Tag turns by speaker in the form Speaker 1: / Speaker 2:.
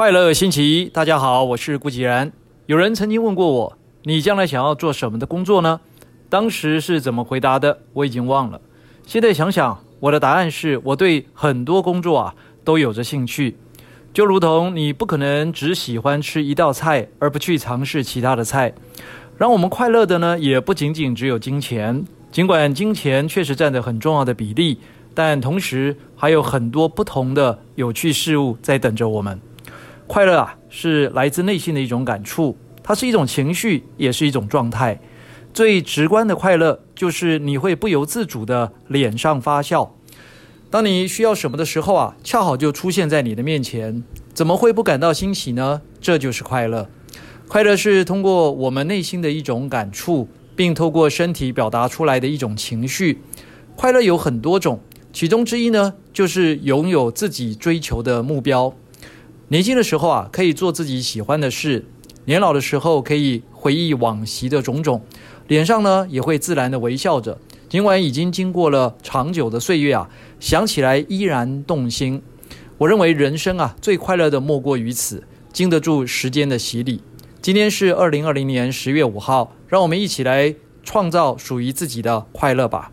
Speaker 1: 快乐星期一，大家好，我是顾吉然。有人曾经问过我，你将来想要做什么的工作呢？当时是怎么回答的？我已经忘了。现在想想，我的答案是我对很多工作啊都有着兴趣。就如同你不可能只喜欢吃一道菜而不去尝试其他的菜。让我们快乐的呢，也不仅仅只有金钱。尽管金钱确实占着很重要的比例，但同时还有很多不同的有趣事物在等着我们。快乐啊，是来自内心的一种感触，它是一种情绪，也是一种状态。最直观的快乐，就是你会不由自主的脸上发笑。当你需要什么的时候啊，恰好就出现在你的面前，怎么会不感到欣喜呢？这就是快乐。快乐是通过我们内心的一种感触，并透过身体表达出来的一种情绪。快乐有很多种，其中之一呢，就是拥有自己追求的目标。年轻的时候啊，可以做自己喜欢的事；年老的时候，可以回忆往昔的种种，脸上呢也会自然的微笑着。尽管已经经过了长久的岁月啊，想起来依然动心。我认为人生啊，最快乐的莫过于此，经得住时间的洗礼。今天是二零二零年十月五号，让我们一起来创造属于自己的快乐吧。